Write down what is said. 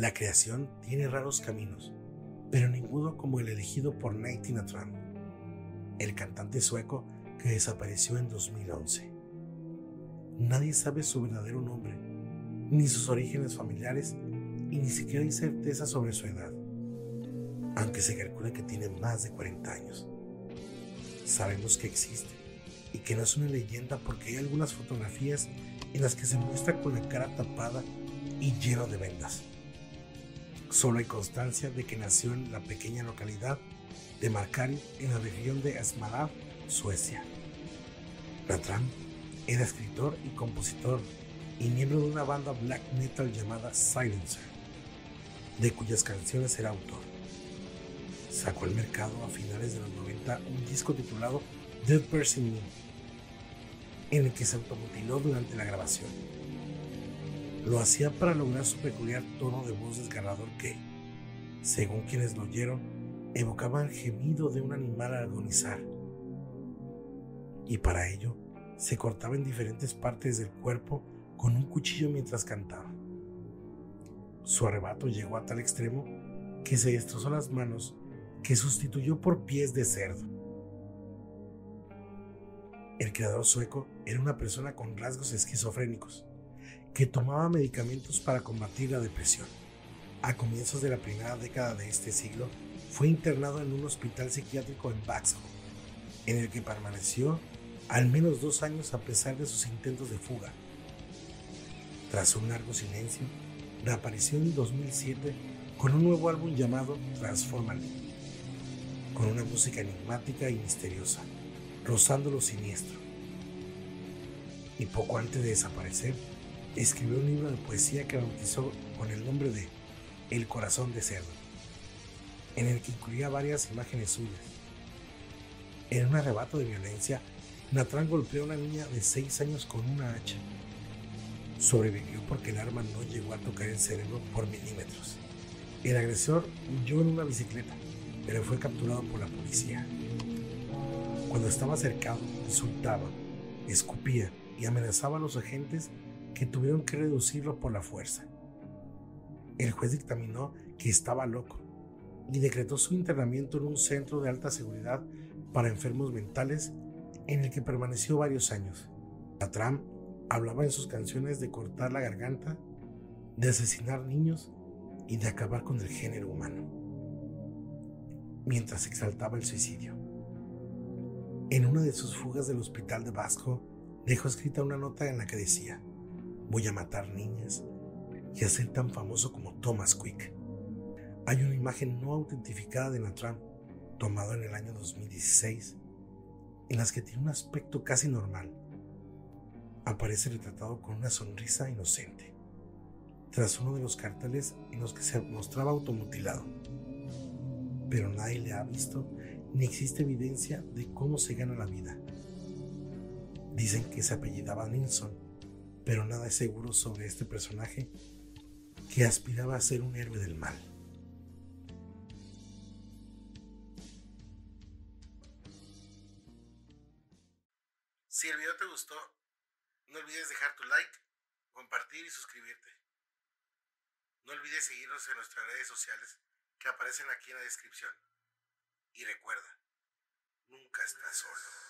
La creación tiene raros caminos, pero ninguno como el elegido por Tina Trump, el cantante sueco que desapareció en 2011. Nadie sabe su verdadero nombre, ni sus orígenes familiares, y ni siquiera hay certeza sobre su edad, aunque se calcula que tiene más de 40 años. Sabemos que existe y que no es una leyenda porque hay algunas fotografías en las que se muestra con la cara tapada y lleno de vendas. Solo hay constancia de que nació en la pequeña localidad de Markari en la región de Asmara, Suecia. Ratram era escritor y compositor y miembro de una banda black metal llamada Silencer, de cuyas canciones era autor. Sacó al mercado a finales de los 90 un disco titulado Dead Person Me, en el que se automutiló durante la grabación. Lo hacía para lograr su peculiar tono de voz desgarrador que, según quienes lo oyeron, evocaba el gemido de un animal al agonizar. Y para ello, se cortaba en diferentes partes del cuerpo con un cuchillo mientras cantaba. Su arrebato llegó a tal extremo que se destrozó las manos que sustituyó por pies de cerdo. El creador sueco era una persona con rasgos esquizofrénicos que tomaba medicamentos para combatir la depresión. A comienzos de la primera década de este siglo, fue internado en un hospital psiquiátrico en Vaxholm, en el que permaneció al menos dos años a pesar de sus intentos de fuga. Tras un largo silencio, reapareció en 2007 con un nuevo álbum llamado Transformally, con una música enigmática y misteriosa rozando lo siniestro. Y poco antes de desaparecer, escribió un libro de poesía que bautizó con el nombre de El corazón de cerdo, en el que incluía varias imágenes suyas. En un arrebato de violencia, Natran golpeó a una niña de 6 años con una hacha. Sobrevivió porque el arma no llegó a tocar el cerebro por milímetros. El agresor huyó en una bicicleta, pero fue capturado por la policía. Cuando estaba cercado, insultaba, escupía y amenazaba a los agentes que tuvieron que reducirlo por la fuerza. El juez dictaminó que estaba loco y decretó su internamiento en un centro de alta seguridad para enfermos mentales en el que permaneció varios años. Tram hablaba en sus canciones de cortar la garganta, de asesinar niños y de acabar con el género humano, mientras exaltaba el suicidio. En una de sus fugas del hospital de Vasco, dejó escrita una nota en la que decía, voy a matar niñas y a ser tan famoso como Thomas Quick. Hay una imagen no autentificada de Natram, tomada en el año 2016, en las que tiene un aspecto casi normal. Aparece retratado con una sonrisa inocente, tras uno de los carteles en los que se mostraba automutilado. Pero nadie le ha visto ni existe evidencia de cómo se gana la vida. Dicen que se apellidaba Nilsson, pero nada es seguro sobre este personaje que aspiraba a ser un héroe del mal. Si el video te gustó, no olvides dejar tu like, compartir y suscribirte. No olvides seguirnos en nuestras redes sociales que aparecen aquí en la descripción. Y recuerda, nunca estás solo.